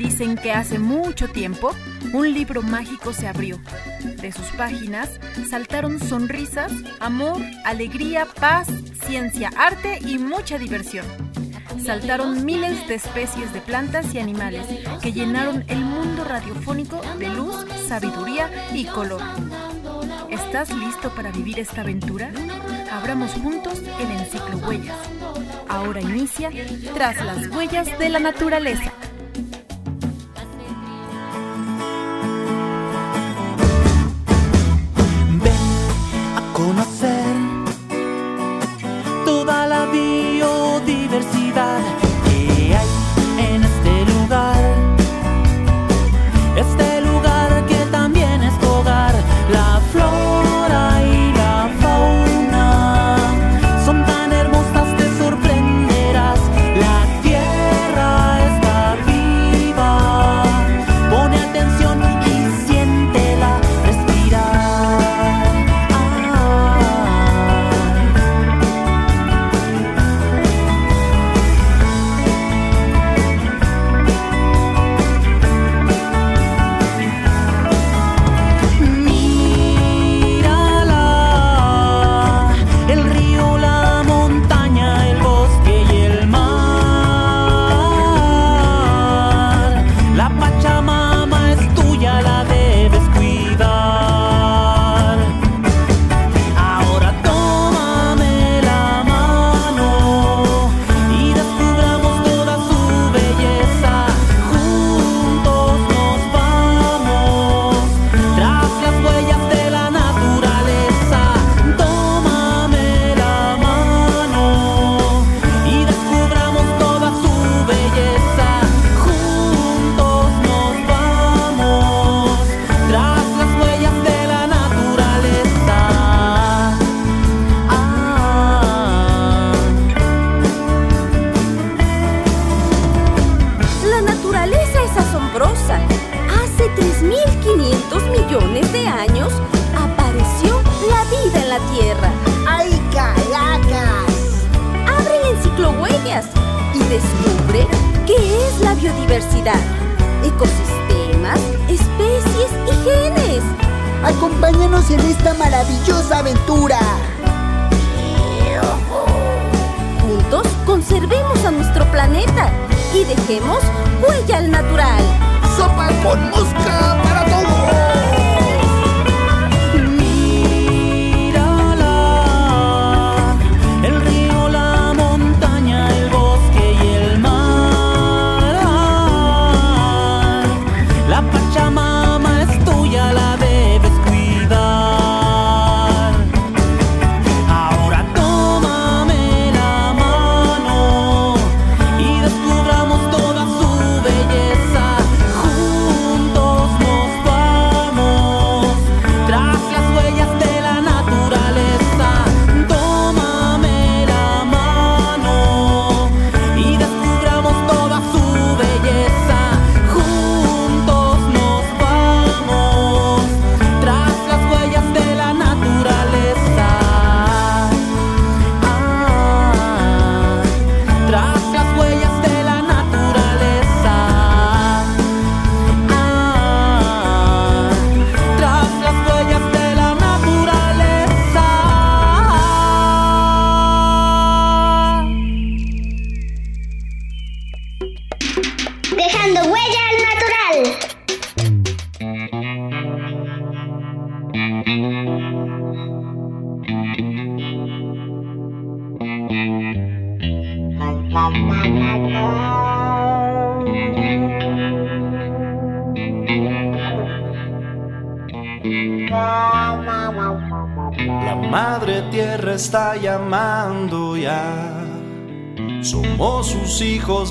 Dicen que hace mucho tiempo un libro mágico se abrió. De sus páginas saltaron sonrisas, amor, alegría, paz, ciencia, arte y mucha diversión. Saltaron miles de especies de plantas y animales que llenaron el mundo radiofónico de luz, sabiduría y color. ¿Estás listo para vivir esta aventura? Abramos juntos el enciclo Huellas. Ahora inicia Tras las huellas de la naturaleza.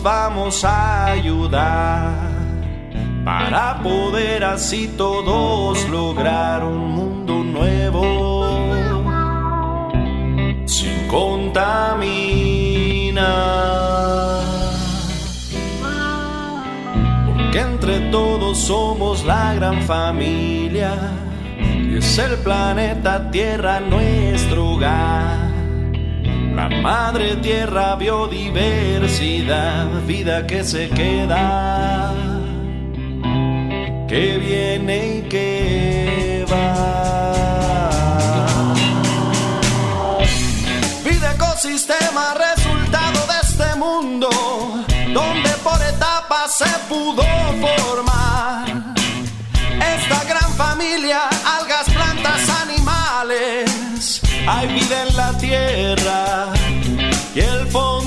Vamos a ayudar para poder así todos lograr un mundo nuevo sin contaminar. Porque entre todos somos la gran familia y es el planeta Tierra nuestro hogar la madre tierra, biodiversidad, vida que se queda. que viene y que va. Vida ecosistema, resultado de este mundo, donde por etapas se pudo formar Hay vida en la tierra y el fondo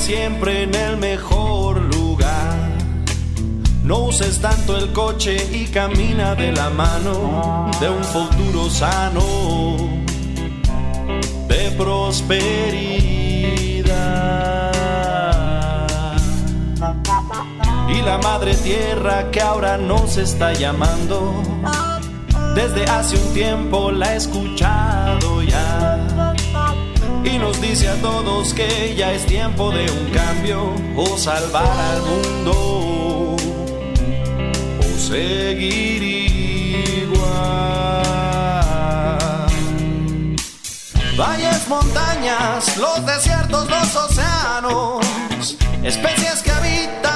siempre en el mejor lugar. No uses tanto el coche y camina de la mano de un futuro sano, de prosperidad. Y la madre tierra que ahora nos está llamando, desde hace un tiempo la he escuchado. Y nos dice a todos que ya es tiempo de un cambio o salvar al mundo o seguir igual. Valles, montañas, los desiertos, los océanos, especies que habitan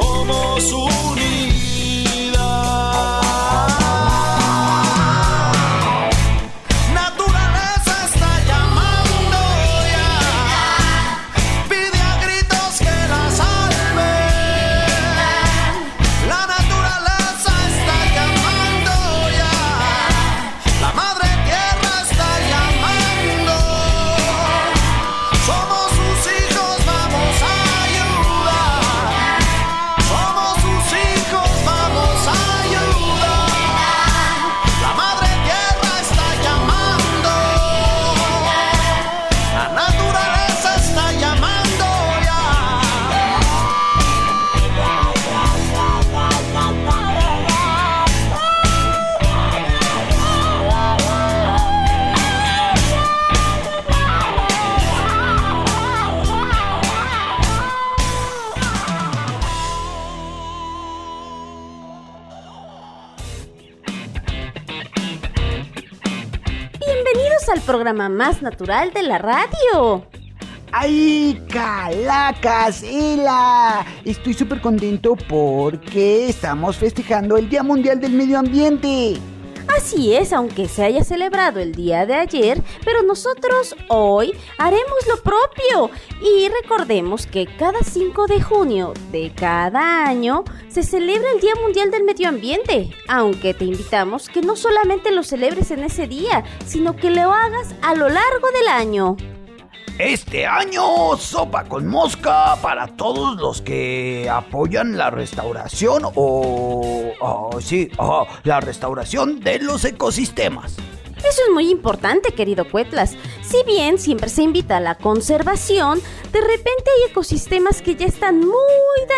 Somos unidad. Programa más natural de la radio. ¡Ay, calacas! Estoy súper contento porque estamos festejando el Día Mundial del Medio Ambiente. Así es, aunque se haya celebrado el día de ayer, pero nosotros hoy haremos lo propio. Y recordemos que cada 5 de junio de cada año se celebra el Día Mundial del Medio Ambiente, aunque te invitamos que no solamente lo celebres en ese día, sino que lo hagas a lo largo del año. Este año, sopa con mosca para todos los que apoyan la restauración o... Oh, sí, oh, la restauración de los ecosistemas. Eso es muy importante, querido Cuetlas. Si bien siempre se invita a la conservación, de repente hay ecosistemas que ya están muy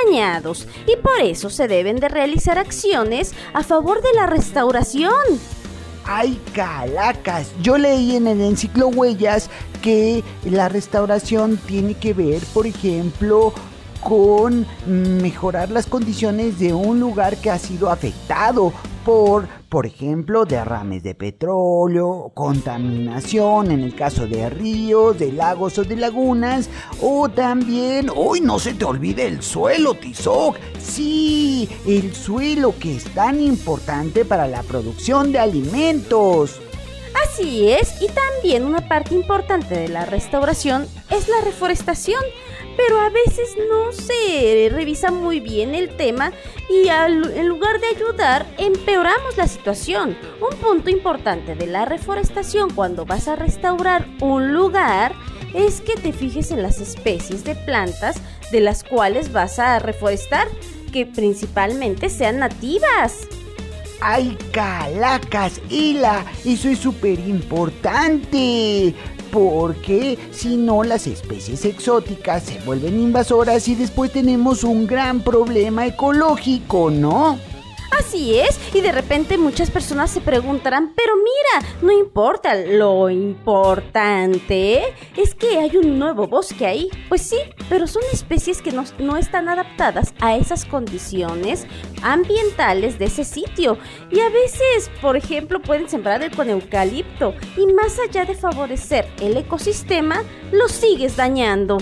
dañados y por eso se deben de realizar acciones a favor de la restauración. ¡Ay, calacas! Yo leí en el enciclo Huellas que la restauración tiene que ver, por ejemplo, con mejorar las condiciones de un lugar que ha sido afectado por, por ejemplo, derrames de petróleo, contaminación en el caso de ríos, de lagos o de lagunas, o también, hoy no se te olvide el suelo, Tizoc. Sí, el suelo que es tan importante para la producción de alimentos. Así es, y también una parte importante de la restauración es la reforestación, pero a veces no se revisa muy bien el tema y en lugar de ayudar empeoramos la situación. Un punto importante de la reforestación cuando vas a restaurar un lugar es que te fijes en las especies de plantas de las cuales vas a reforestar, que principalmente sean nativas. ¡Ay, calacas! ¡Hila! Eso es súper importante. Porque si no, las especies exóticas se vuelven invasoras y después tenemos un gran problema ecológico, ¿no? Así es, y de repente muchas personas se preguntarán, pero mira, no importa, lo importante es que hay un nuevo bosque ahí. Pues sí, pero son especies que no, no están adaptadas a esas condiciones ambientales de ese sitio. Y a veces, por ejemplo, pueden sembrar el con eucalipto y más allá de favorecer el ecosistema, lo sigues dañando.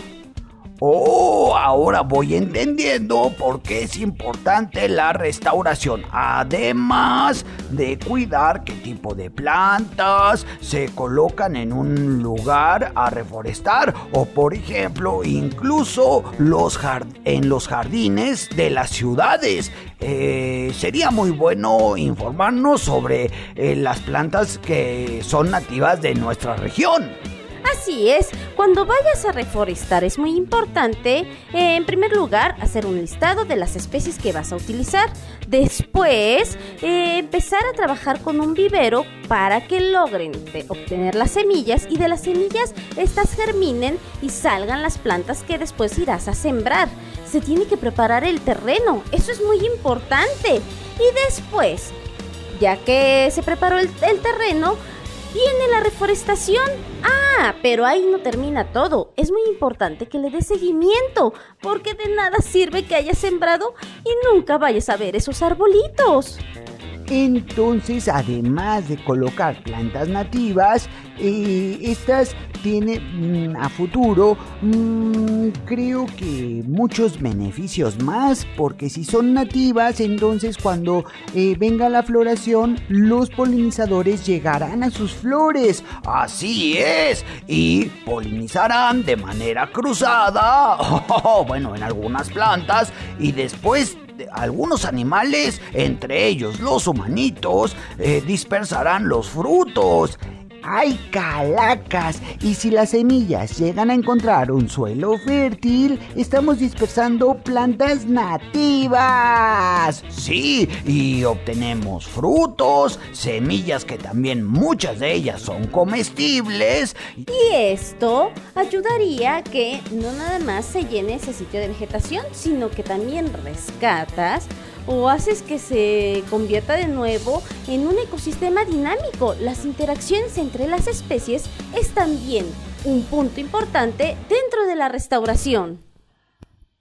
Oh, ahora voy entendiendo por qué es importante la restauración. Además de cuidar qué tipo de plantas se colocan en un lugar a reforestar. O por ejemplo, incluso en los jardines de las ciudades. Eh, sería muy bueno informarnos sobre eh, las plantas que son nativas de nuestra región. Así es, cuando vayas a reforestar es muy importante, eh, en primer lugar, hacer un listado de las especies que vas a utilizar. Después, eh, empezar a trabajar con un vivero para que logren obtener las semillas y de las semillas estas germinen y salgan las plantas que después irás a sembrar. Se tiene que preparar el terreno, eso es muy importante. Y después, ya que se preparó el terreno, Viene la reforestación. Ah, pero ahí no termina todo. Es muy importante que le dé seguimiento, porque de nada sirve que hayas sembrado y nunca vayas a ver esos arbolitos. Entonces, además de colocar plantas nativas, eh, estas tienen mm, a futuro, mm, creo que muchos beneficios más, porque si son nativas, entonces cuando eh, venga la floración, los polinizadores llegarán a sus flores. Así es, y polinizarán de manera cruzada, bueno, en algunas plantas, y después algunos animales, entre ellos los humanitos, eh, dispersarán los frutos. ¡Ay, calacas! Y si las semillas llegan a encontrar un suelo fértil, estamos dispersando plantas nativas. Sí, y obtenemos frutos, semillas que también muchas de ellas son comestibles. Y esto ayudaría a que no nada más se llene ese sitio de vegetación, sino que también rescatas o haces que se convierta de nuevo en un ecosistema dinámico. Las interacciones entre las especies es también un punto importante dentro de la restauración.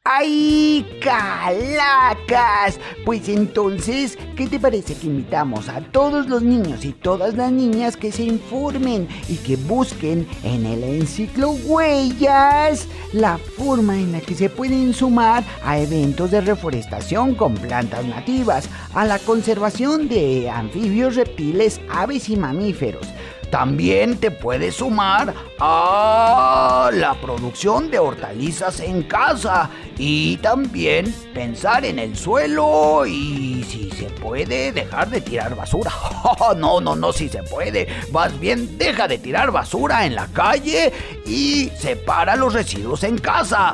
¡Ay, calacas! Pues entonces, ¿qué te parece que invitamos a todos los niños y todas las niñas que se informen y que busquen en el enciclo Huellas la forma en la que se pueden sumar a eventos de reforestación con plantas nativas, a la conservación de anfibios, reptiles, aves y mamíferos? También te puedes sumar a la producción de hortalizas en casa y también pensar en el suelo y si se puede dejar de tirar basura. no, no, no, si se puede. Más bien deja de tirar basura en la calle y separa los residuos en casa.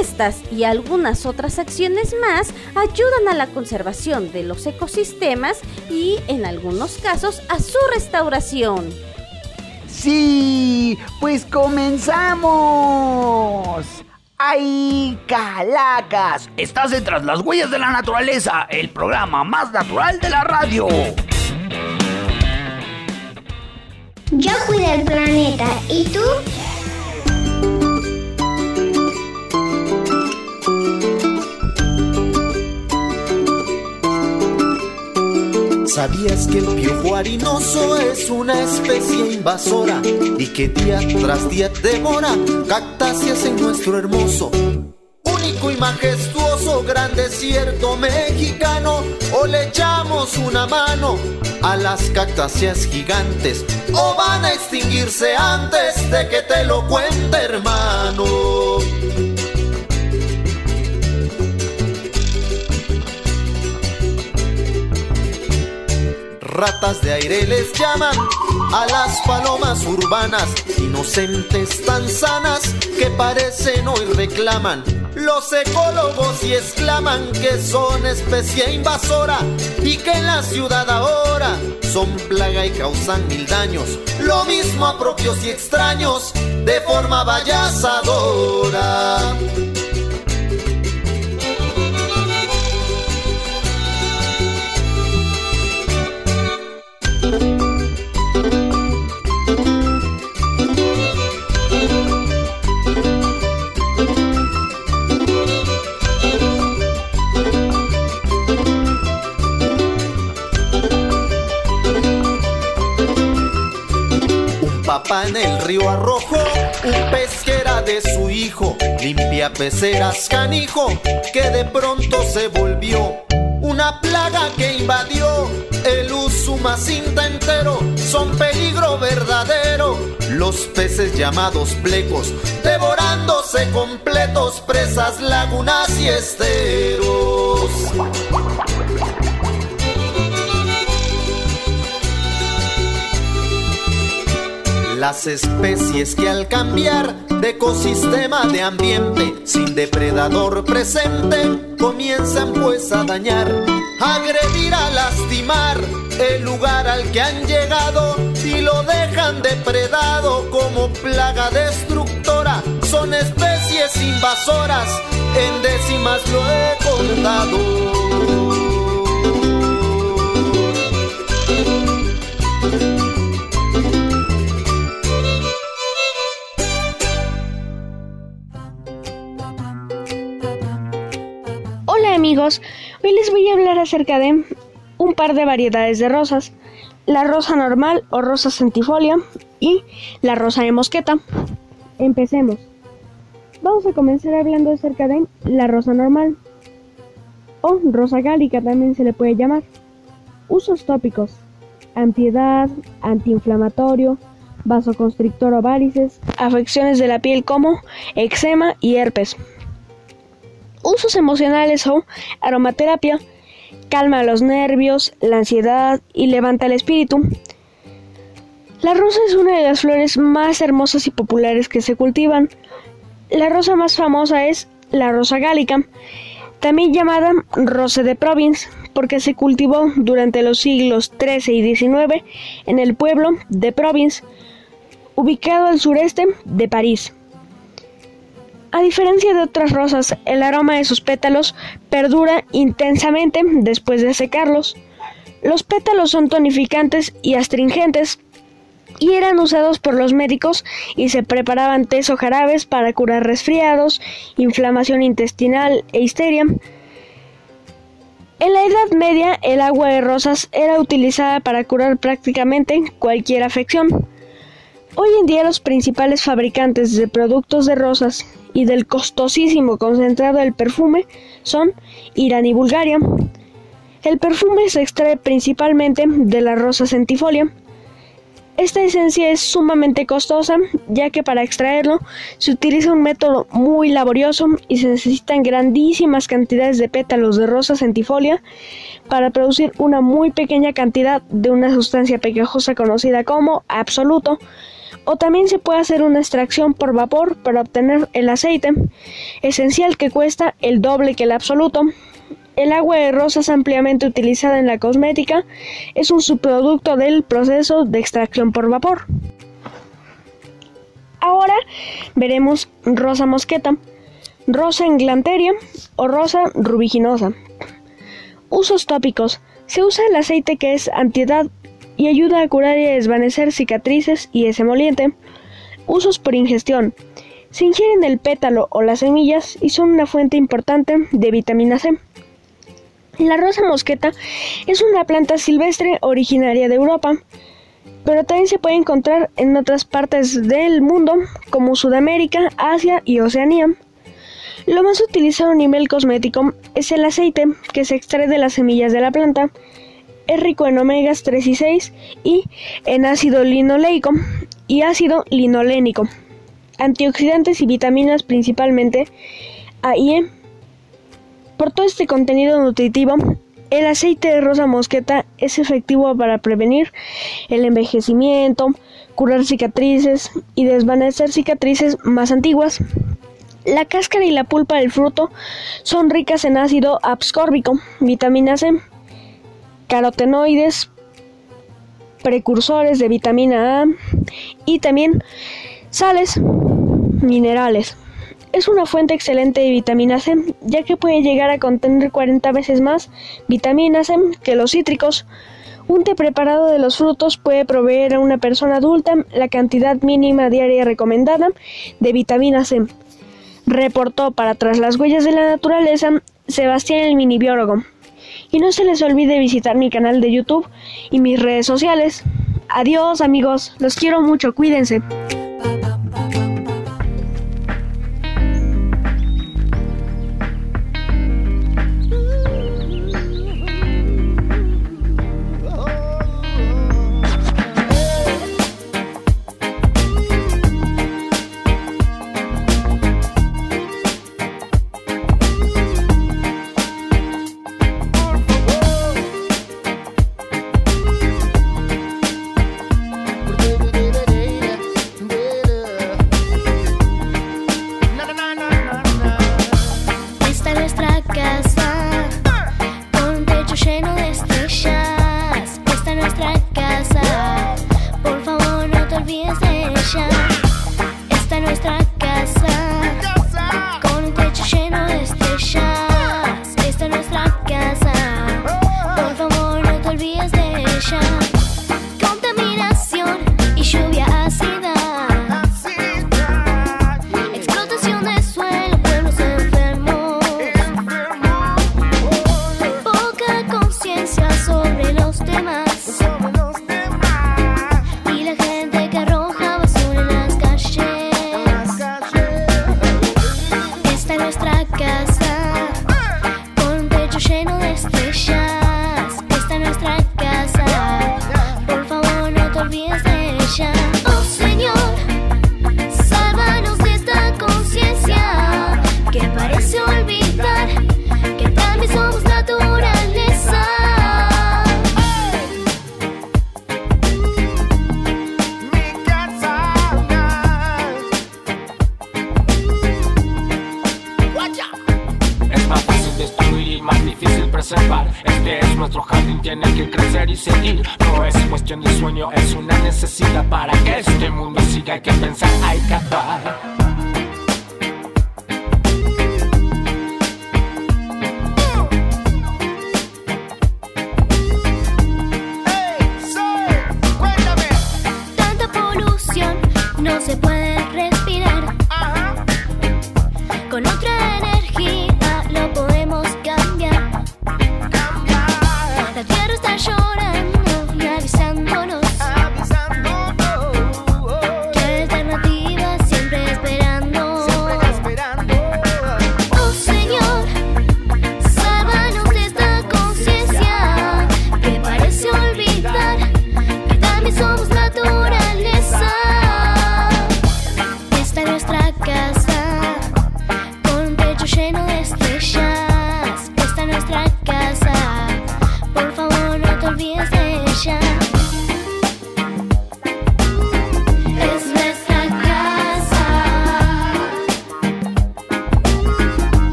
Estas y algunas otras acciones más ayudan a la conservación de los ecosistemas y, en algunos casos, a su restauración. Sí, pues comenzamos. ¡Ay, calacas! Estás entre las huellas de la naturaleza, el programa más natural de la radio. Yo cuido el planeta, ¿y tú? ¿Sabías que el piojo harinoso es una especie invasora y que día tras día devora cactáceas en nuestro hermoso, único y majestuoso gran desierto mexicano? O le echamos una mano a las cactáceas gigantes o van a extinguirse antes de que te lo cuente, hermano. Ratas de aire les llaman a las palomas urbanas, inocentes tan sanas que parecen hoy reclaman. Los ecólogos y exclaman que son especie invasora y que en la ciudad ahora son plaga y causan mil daños. Lo mismo a propios y extraños de forma vallazadora. Su hijo, limpia peceras canijo, que de pronto se volvió una plaga que invadió el Usumacinta entero, son peligro verdadero. Los peces llamados plecos, devorándose completos, presas, lagunas y esteros. las especies que al cambiar de ecosistema de ambiente sin depredador presente comienzan pues a dañar, agredir, a lastimar el lugar al que han llegado y lo dejan depredado como plaga destructora. Son especies invasoras, en décimas lo he contado. Amigos, hoy les voy a hablar acerca de un par de variedades de rosas, la rosa normal o rosa centifolia y la rosa de mosqueta. Empecemos. Vamos a comenzar hablando acerca de la rosa normal o rosa gálica también se le puede llamar. Usos tópicos. Antiedad, antiinflamatorio, vasoconstrictor o varices, afecciones de la piel como eczema y herpes. Usos emocionales o aromaterapia calma los nervios, la ansiedad y levanta el espíritu. La rosa es una de las flores más hermosas y populares que se cultivan. La rosa más famosa es la rosa gálica, también llamada rosa de Provence, porque se cultivó durante los siglos XIII y XIX en el pueblo de Provence, ubicado al sureste de París. A diferencia de otras rosas, el aroma de sus pétalos perdura intensamente después de secarlos. Los pétalos son tonificantes y astringentes y eran usados por los médicos y se preparaban tés o jarabes para curar resfriados, inflamación intestinal e histeria. En la Edad Media el agua de rosas era utilizada para curar prácticamente cualquier afección. Hoy en día los principales fabricantes de productos de rosas y del costosísimo concentrado del perfume son Irán y Bulgaria. El perfume se extrae principalmente de la rosa centifolia. Esta esencia es sumamente costosa, ya que para extraerlo se utiliza un método muy laborioso y se necesitan grandísimas cantidades de pétalos de rosa centifolia para producir una muy pequeña cantidad de una sustancia pegajosa conocida como absoluto. O también se puede hacer una extracción por vapor para obtener el aceite, esencial que cuesta el doble que el absoluto. El agua de rosas ampliamente utilizada en la cosmética es un subproducto del proceso de extracción por vapor. Ahora veremos rosa mosqueta, rosa englanteria o rosa rubiginosa. Usos tópicos. Se usa el aceite que es antiedad y ayuda a curar y a desvanecer cicatrices y es emoliente. Usos por ingestión. Se ingieren el pétalo o las semillas y son una fuente importante de vitamina C. La rosa mosqueta es una planta silvestre originaria de Europa, pero también se puede encontrar en otras partes del mundo como Sudamérica, Asia y Oceanía. Lo más utilizado a nivel cosmético es el aceite que se extrae de las semillas de la planta. Es rico en omegas 3 y 6 y en ácido linoleico y ácido linolénico, antioxidantes y vitaminas principalmente A y E. Por todo este contenido nutritivo, el aceite de rosa mosqueta es efectivo para prevenir el envejecimiento, curar cicatrices y desvanecer cicatrices más antiguas. La cáscara y la pulpa del fruto son ricas en ácido abscórbico, vitamina C, carotenoides, precursores de vitamina A y también sales minerales. Es una fuente excelente de vitamina C, ya que puede llegar a contener 40 veces más vitamina C que los cítricos. Un té preparado de los frutos puede proveer a una persona adulta la cantidad mínima diaria recomendada de vitamina C. Reportó para Tras las Huellas de la Naturaleza Sebastián el Mini Biólogo. Y no se les olvide visitar mi canal de YouTube y mis redes sociales. Adiós amigos, los quiero mucho, cuídense.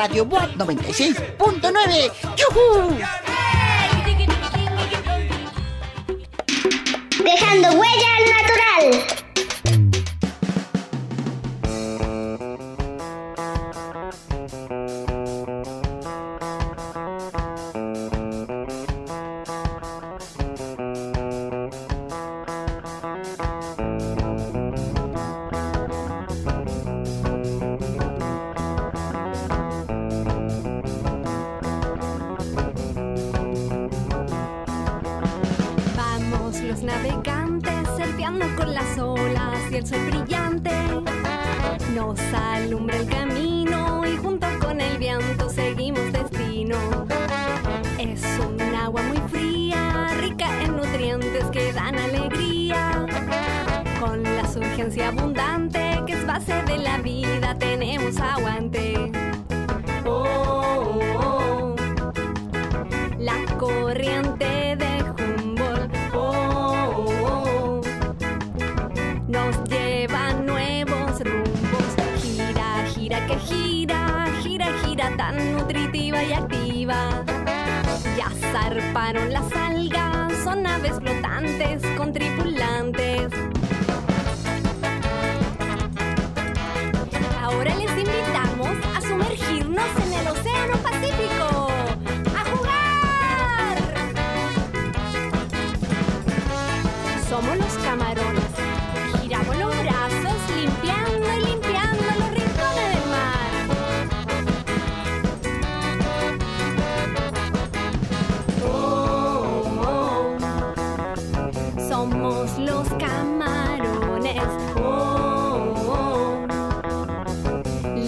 Radio Boat 96.9. el sol brillante nos alumbra el camino y junto con el viento seguimos destino. Es un agua muy fría, rica en nutrientes que dan alegría. Con la surgencia abundante que es base de la vida tenemos aguante. Llegaron las alas.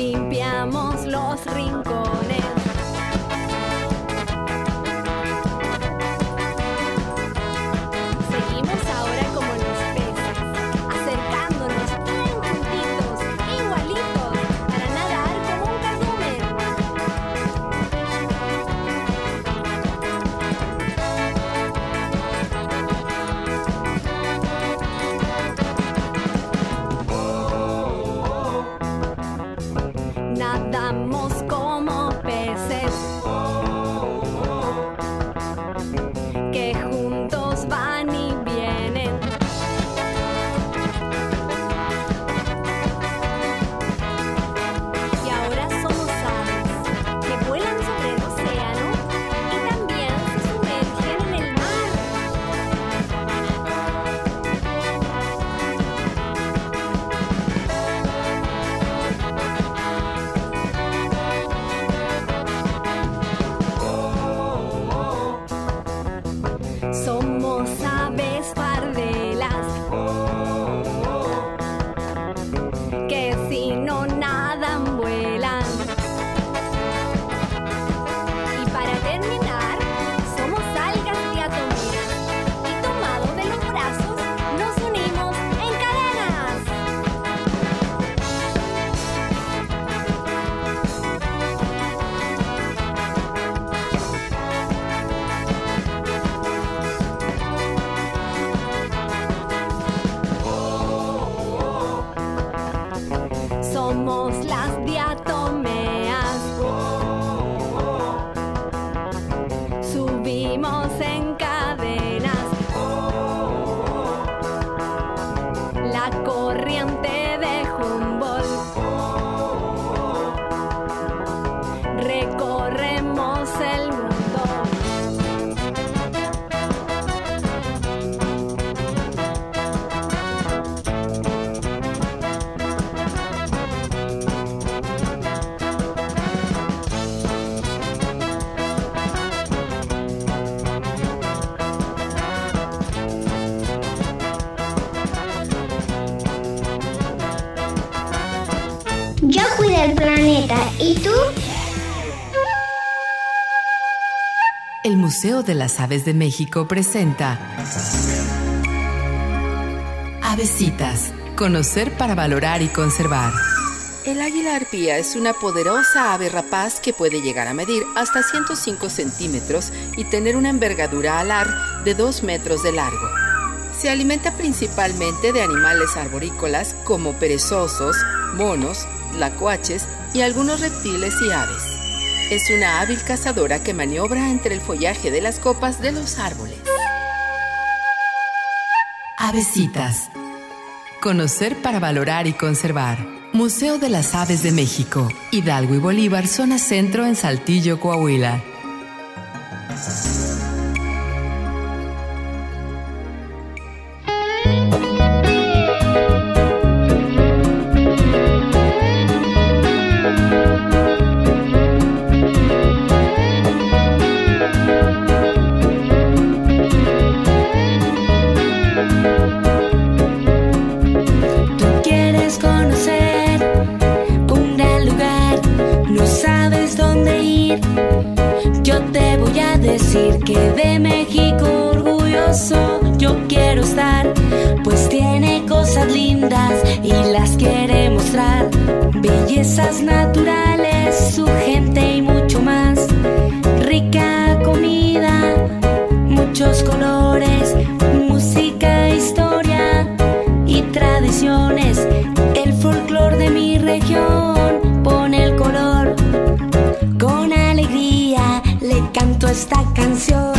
limpiamos los rincones. somos las diablas. Museo de las Aves de México presenta Avesitas. Conocer para valorar y conservar. El águila arpía es una poderosa ave rapaz que puede llegar a medir hasta 105 centímetros y tener una envergadura alar de 2 metros de largo. Se alimenta principalmente de animales arborícolas como perezosos, monos, lacuaches y algunos reptiles y aves. Es una hábil cazadora que maniobra entre el follaje de las copas de los árboles. Avesitas. Conocer para valorar y conservar. Museo de las Aves de México, Hidalgo y Bolívar, zona centro en Saltillo, Coahuila. Bellezas naturales, su gente y mucho más. Rica comida, muchos colores, música, historia y tradiciones. El folclor de mi región pone el color. Con alegría le canto esta canción.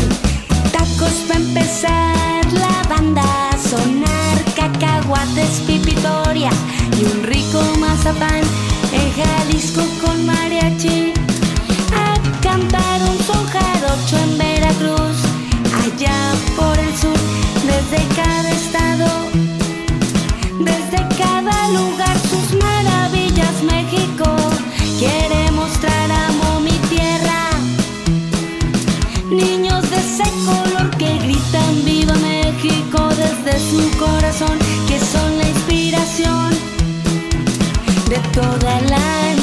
Tacos para empezar, la banda sonar, cacahuates, pipitoria y un rico mazapán. Jalisco con mariachi, a cantar un son jarocho en Veracruz, allá por el sur, desde cada estado. Desde cada lugar sus maravillas México quiere mostrar amo mi tierra. Niños de ese color que gritan viva México desde su corazón, que son la inspiración de toda la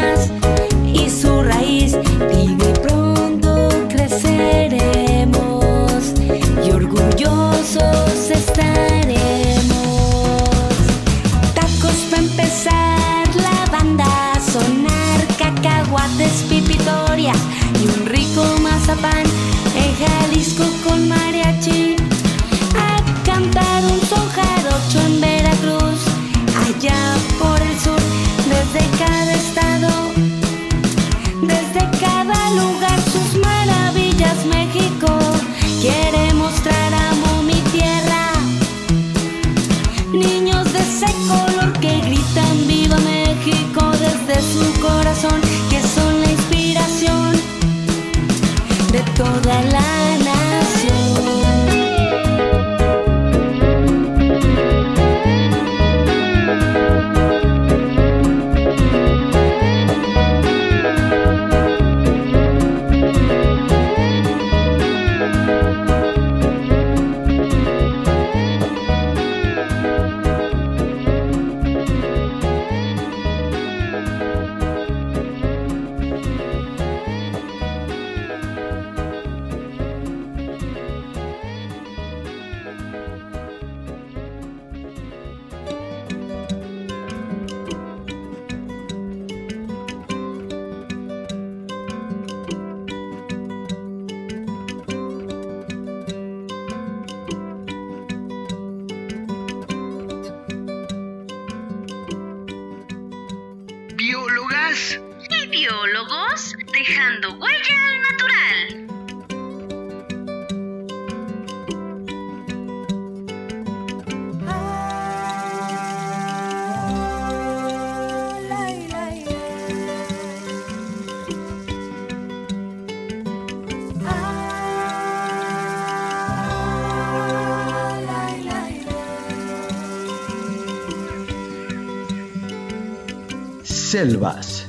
Selvas.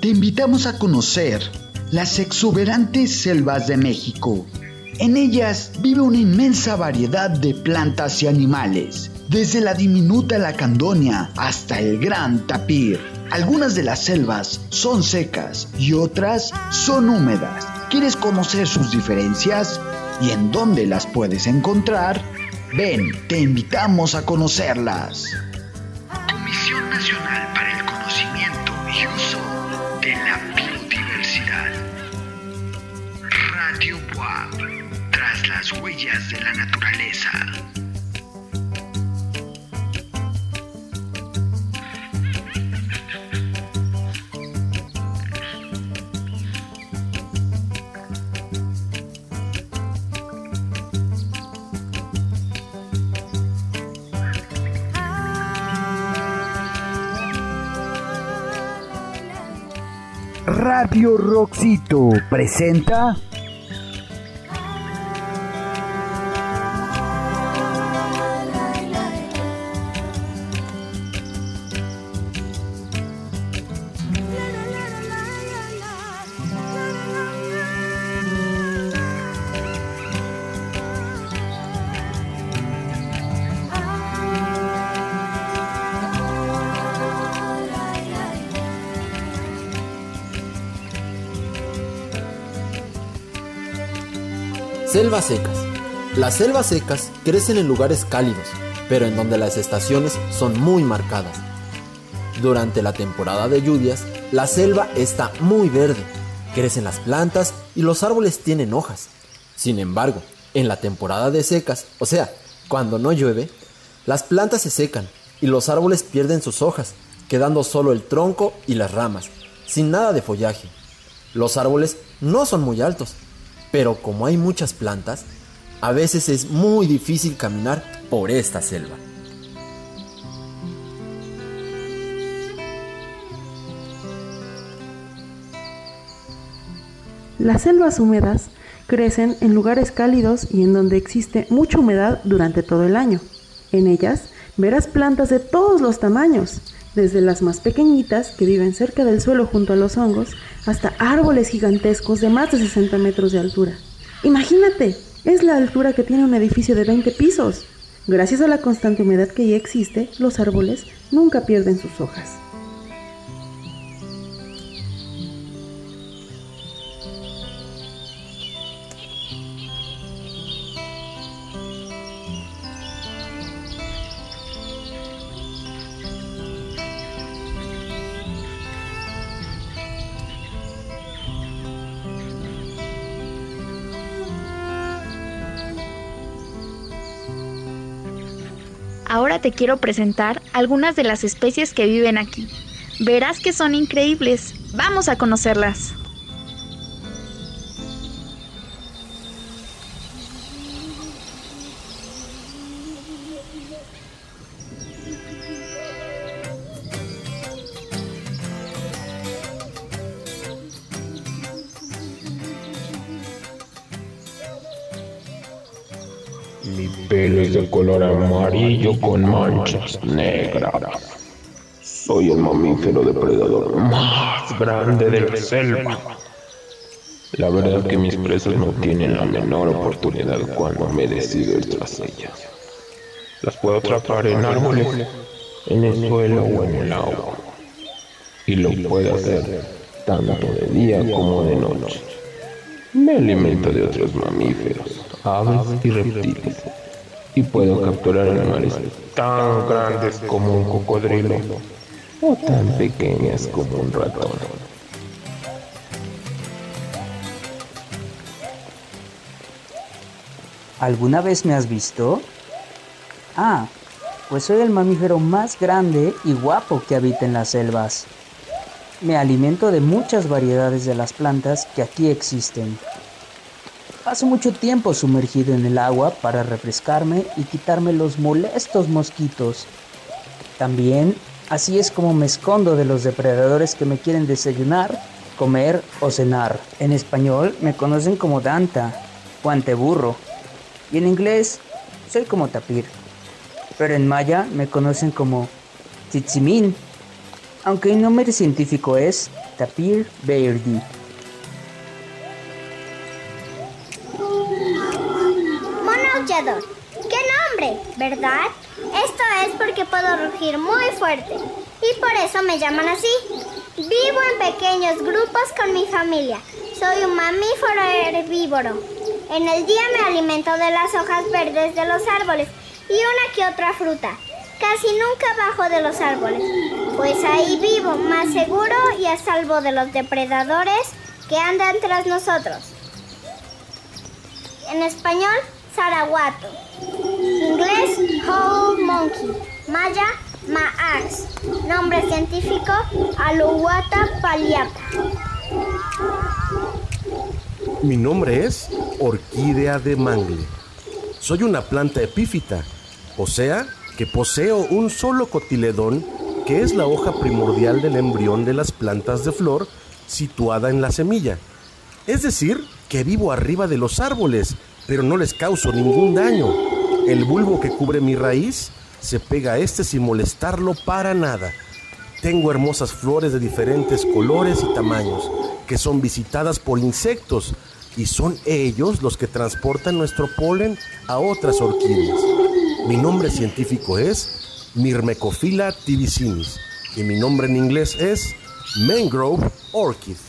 Te invitamos a conocer las exuberantes selvas de México. En ellas vive una inmensa variedad de plantas y animales, desde la diminuta lacandonia hasta el gran tapir. Algunas de las selvas son secas y otras son húmedas. ¿Quieres conocer sus diferencias y en dónde las puedes encontrar? Ven, te invitamos a conocerlas. Nacional para el Conocimiento y Uso de la Biodiversidad. Radio WAP, tras las huellas de la naturaleza. Radio Roxito presenta Selvas secas. Las selvas secas crecen en lugares cálidos, pero en donde las estaciones son muy marcadas. Durante la temporada de lluvias, la selva está muy verde, crecen las plantas y los árboles tienen hojas. Sin embargo, en la temporada de secas, o sea, cuando no llueve, las plantas se secan y los árboles pierden sus hojas, quedando solo el tronco y las ramas, sin nada de follaje. Los árboles no son muy altos, pero como hay muchas plantas, a veces es muy difícil caminar por esta selva. Las selvas húmedas crecen en lugares cálidos y en donde existe mucha humedad durante todo el año. En ellas verás plantas de todos los tamaños, desde las más pequeñitas que viven cerca del suelo junto a los hongos, hasta árboles gigantescos de más de 60 metros de altura. Imagínate, es la altura que tiene un edificio de 20 pisos. Gracias a la constante humedad que ya existe, los árboles nunca pierden sus hojas. Te quiero presentar algunas de las especies que viven aquí. Verás que son increíbles. Vamos a conocerlas. Pelo es de color amarillo con manchas negras. Soy el mamífero depredador más grande de la selva. La verdad es que mis presas no tienen la menor oportunidad cuando me decido tras ellas. Las puedo atrapar en árboles, en el suelo o en el agua. Y lo puedo hacer tanto de día como de noche. Me alimento de otros mamíferos, aves y reptiles. Y puedo capturar animales tan grandes como un cocodrilo o tan pequeñas como un ratón. ¿Alguna vez me has visto? Ah, pues soy el mamífero más grande y guapo que habita en las selvas. Me alimento de muchas variedades de las plantas que aquí existen. Paso mucho tiempo sumergido en el agua para refrescarme y quitarme los molestos mosquitos. También así es como me escondo de los depredadores que me quieren desayunar, comer o cenar. En español me conocen como Danta o Anteburro y en inglés soy como Tapir. Pero en maya me conocen como Tzitzimín aunque el nombre científico es Tapir verdi. ¡Qué nombre! ¿Verdad? Esto es porque puedo rugir muy fuerte y por eso me llaman así. Vivo en pequeños grupos con mi familia. Soy un mamífero herbívoro. En el día me alimento de las hojas verdes de los árboles y una que otra fruta. Casi nunca bajo de los árboles, pues ahí vivo más seguro y a salvo de los depredadores que andan tras nosotros. En español, Saraguato. Inglés, Whole Monkey. Maya, Maax. Nombre científico, Aluwata paliapa. Mi nombre es Orquídea de Mangle. Soy una planta epífita, o sea, que poseo un solo cotiledón que es la hoja primordial del embrión de las plantas de flor situada en la semilla. Es decir, que vivo arriba de los árboles, pero no les causo ningún daño. El bulbo que cubre mi raíz se pega a este sin molestarlo para nada. Tengo hermosas flores de diferentes colores y tamaños que son visitadas por insectos y son ellos los que transportan nuestro polen a otras orquídeas. Mi nombre científico es Myrmecophila tibicinis y mi nombre en inglés es Mangrove Orchid.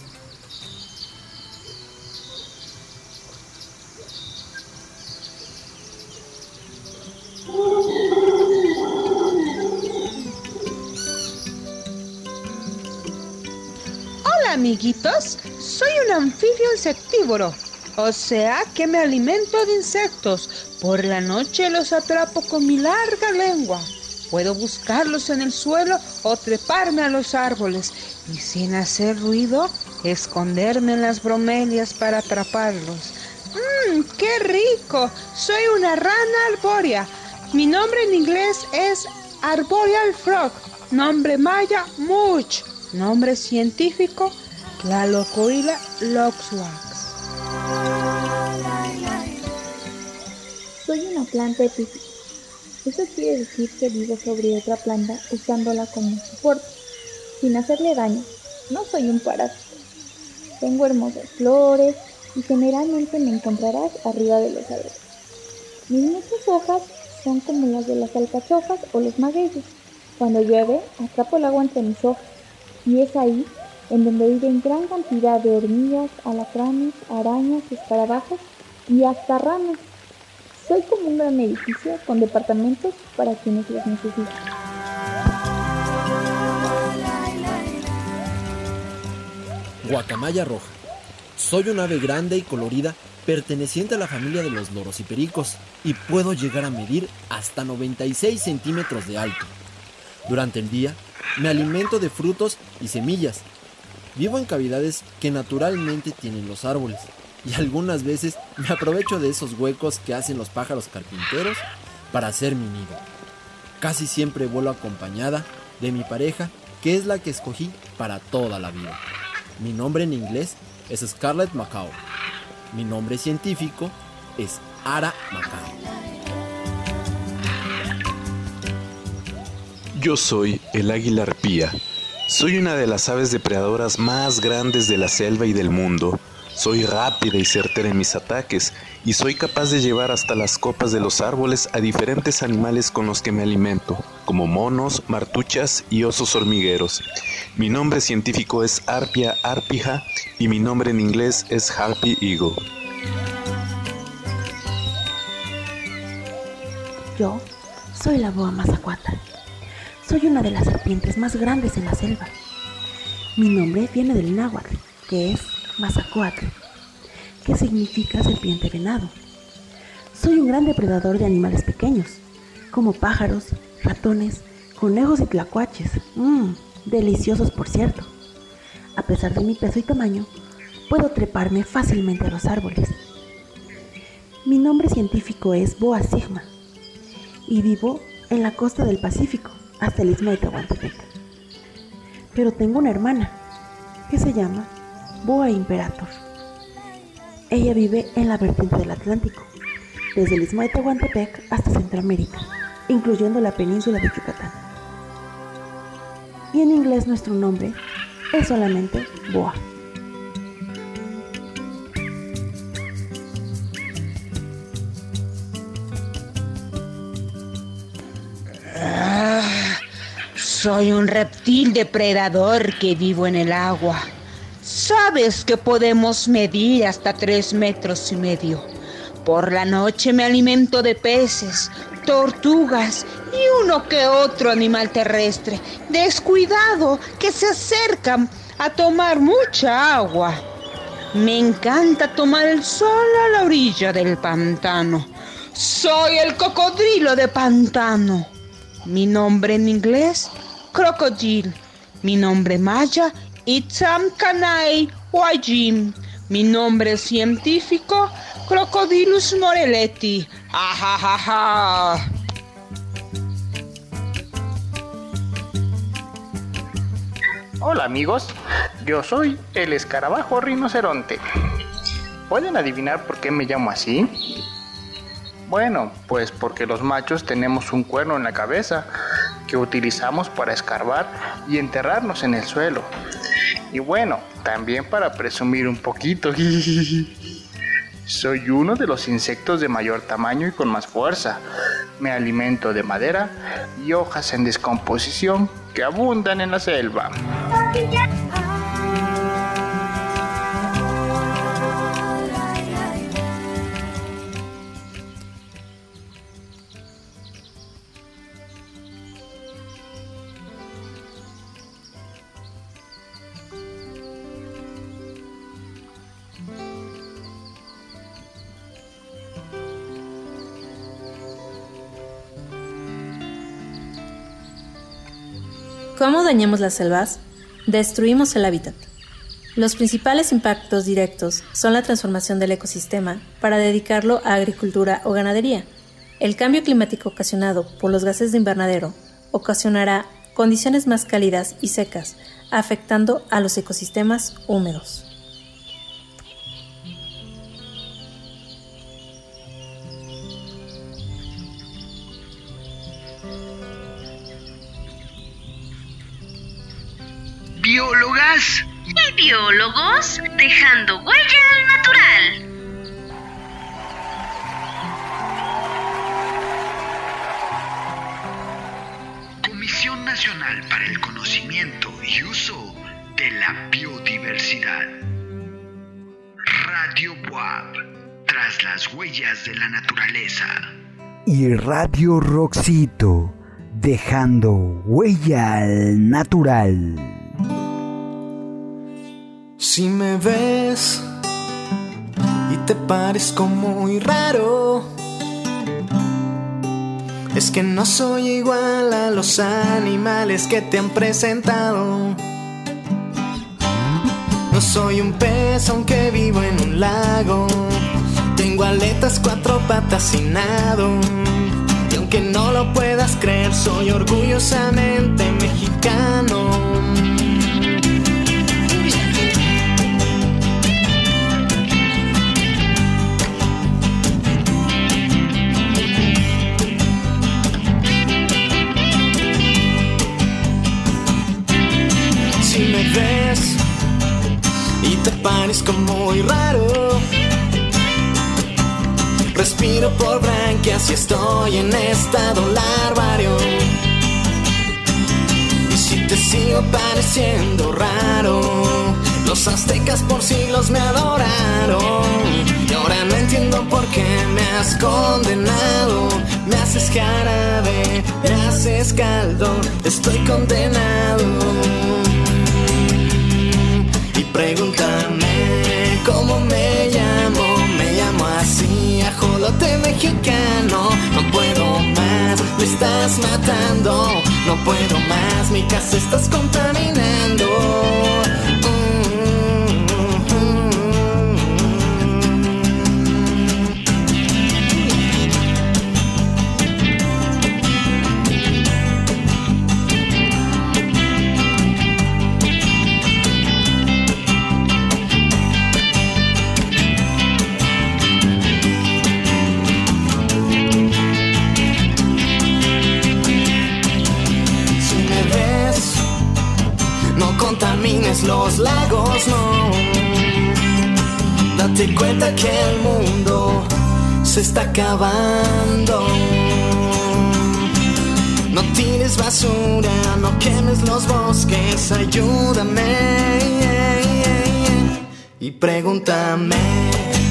Amiguitos, soy un anfibio insectívoro, o sea que me alimento de insectos. Por la noche los atrapo con mi larga lengua. Puedo buscarlos en el suelo o treparme a los árboles y sin hacer ruido esconderme en las bromelias para atraparlos. ¡Mmm, qué rico! Soy una rana arbórea. Mi nombre en inglés es Arboreal Frog. Nombre maya, Much. Nombre científico, Tlalocoila loxwax. Soy una planta epífita. Eso quiere decir que vivo sobre otra planta usándola como soporte, sin hacerle daño. No soy un parásito. Tengo hermosas flores y generalmente me encontrarás arriba de los árboles. Mis muchas hojas son como las de las alcachofas o los magueyes. Cuando llueve, atrapo el agua entre mis hojas y es ahí en donde viven gran cantidad de hormigas, alacranes, arañas, escarabajos y hasta ranas. Soy como un gran edificio con departamentos para quienes los necesitan. Guacamaya roja. Soy un ave grande y colorida perteneciente a la familia de los loros y pericos y puedo llegar a medir hasta 96 centímetros de alto. Durante el día me alimento de frutos y semillas. Vivo en cavidades que naturalmente tienen los árboles y algunas veces me aprovecho de esos huecos que hacen los pájaros carpinteros para hacer mi nido. Casi siempre vuelo acompañada de mi pareja, que es la que escogí para toda la vida. Mi nombre en inglés es Scarlett Macao. Mi nombre científico es Ara Macao. Yo soy el águila arpía. Soy una de las aves depredadoras más grandes de la selva y del mundo. Soy rápida y certera en mis ataques y soy capaz de llevar hasta las copas de los árboles a diferentes animales con los que me alimento, como monos, martuchas y osos hormigueros. Mi nombre científico es Arpia arpija y mi nombre en inglés es Harpy Eagle. Yo soy la boa mazacuata. Soy una de las serpientes más grandes en la selva. Mi nombre viene del náhuatl, que es Mazacuatl, que significa serpiente venado. Soy un gran depredador de animales pequeños, como pájaros, ratones, conejos y tlacuaches. Mmm, deliciosos por cierto. A pesar de mi peso y tamaño, puedo treparme fácilmente a los árboles. Mi nombre científico es Boa Sigma y vivo en la costa del Pacífico, hasta el istmo de Tehuantepec. Pero tengo una hermana que se llama Boa Imperator. Ella vive en la vertiente del Atlántico, desde el istmo de Tehuantepec hasta Centroamérica, incluyendo la península de Yucatán. y en inglés nuestro nombre es solamente Boa. Ah, soy un reptil depredador que vivo en el agua. Sabes que podemos medir hasta tres metros y medio. Por la noche me alimento de peces, tortugas y uno que otro animal terrestre, descuidado, que se acercan a tomar mucha agua. Me encanta tomar el sol a la orilla del pantano. Soy el cocodrilo de pantano. Mi nombre en inglés, crocodile. Mi nombre maya, Itzam Kanai Wajim. Mi nombre científico, Crocodilus morelletti. Ajajaja. Hola amigos, yo soy el escarabajo rinoceronte. ¿Pueden adivinar por qué me llamo así? Bueno, pues porque los machos tenemos un cuerno en la cabeza que utilizamos para escarbar y enterrarnos en el suelo. Y bueno, también para presumir un poquito. Soy uno de los insectos de mayor tamaño y con más fuerza. Me alimento de madera y hojas en descomposición que abundan en la selva. ¿Cómo dañamos las selvas? Destruimos el hábitat. Los principales impactos directos son la transformación del ecosistema para dedicarlo a agricultura o ganadería. El cambio climático ocasionado por los gases de invernadero ocasionará condiciones más cálidas y secas, afectando a los ecosistemas húmedos. Biólogos dejando huella al natural. Comisión Nacional para el Conocimiento y Uso de la Biodiversidad. Radio WAP, tras las huellas de la naturaleza. Y Radio Roxito, dejando huella al natural. Si me ves y te parezco muy raro, es que no soy igual a los animales que te han presentado. No soy un pez aunque vivo en un lago. Tengo aletas, cuatro patas y nado. Y aunque no lo puedas creer, soy orgullosamente parezco muy raro. Respiro por branquias y estoy en estado larvario. Y si te sigo pareciendo raro, los aztecas por siglos me adoraron. Y ahora no entiendo por qué me has condenado. Me haces jarabe, me haces caldo, estoy condenado. Pregúntame cómo me llamo, me llamo así, ajolote mexicano. No puedo más, me estás matando, no puedo más, mi casa estás contaminando. Lagos no. Date cuenta que el mundo se está acabando. No tires basura, no quemes los bosques, ayúdame. Y pregúntame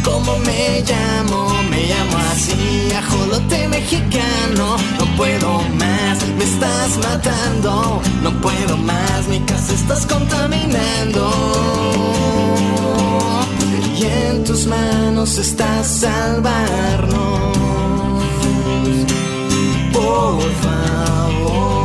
cómo me llamo, me llamo así, ajolote mexicano. No puedo más, me estás matando, no puedo más, mi casa estás contaminando. Y en tus manos está salvarnos. Por favor.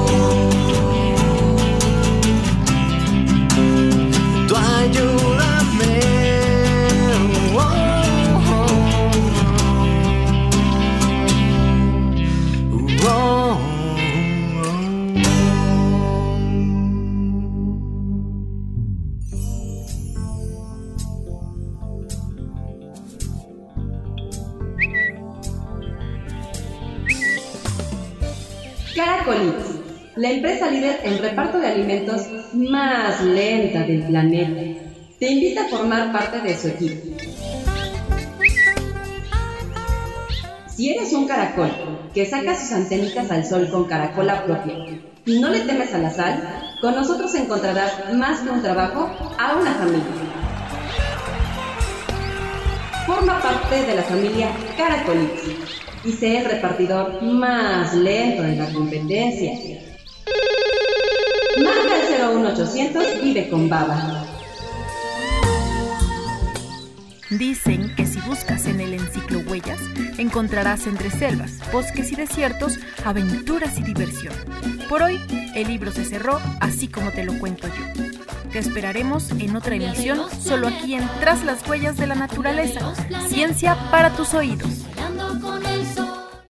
En reparto de alimentos más lenta del planeta, te invita a formar parte de su equipo. Si eres un caracol que saca sus antenitas al sol con caracola propia y no le temes a la sal, con nosotros encontrarás más que un trabajo a una familia. Forma parte de la familia Caracolix y sé el repartidor más lento de la competencia. Marca el 01800 y ve con baba. Dicen que si buscas en el enciclo huellas, encontrarás entre selvas, bosques y desiertos, aventuras y diversión. Por hoy, el libro se cerró así como te lo cuento yo. Te esperaremos en otra emisión, solo aquí en Tras las huellas de la naturaleza, ciencia para tus oídos.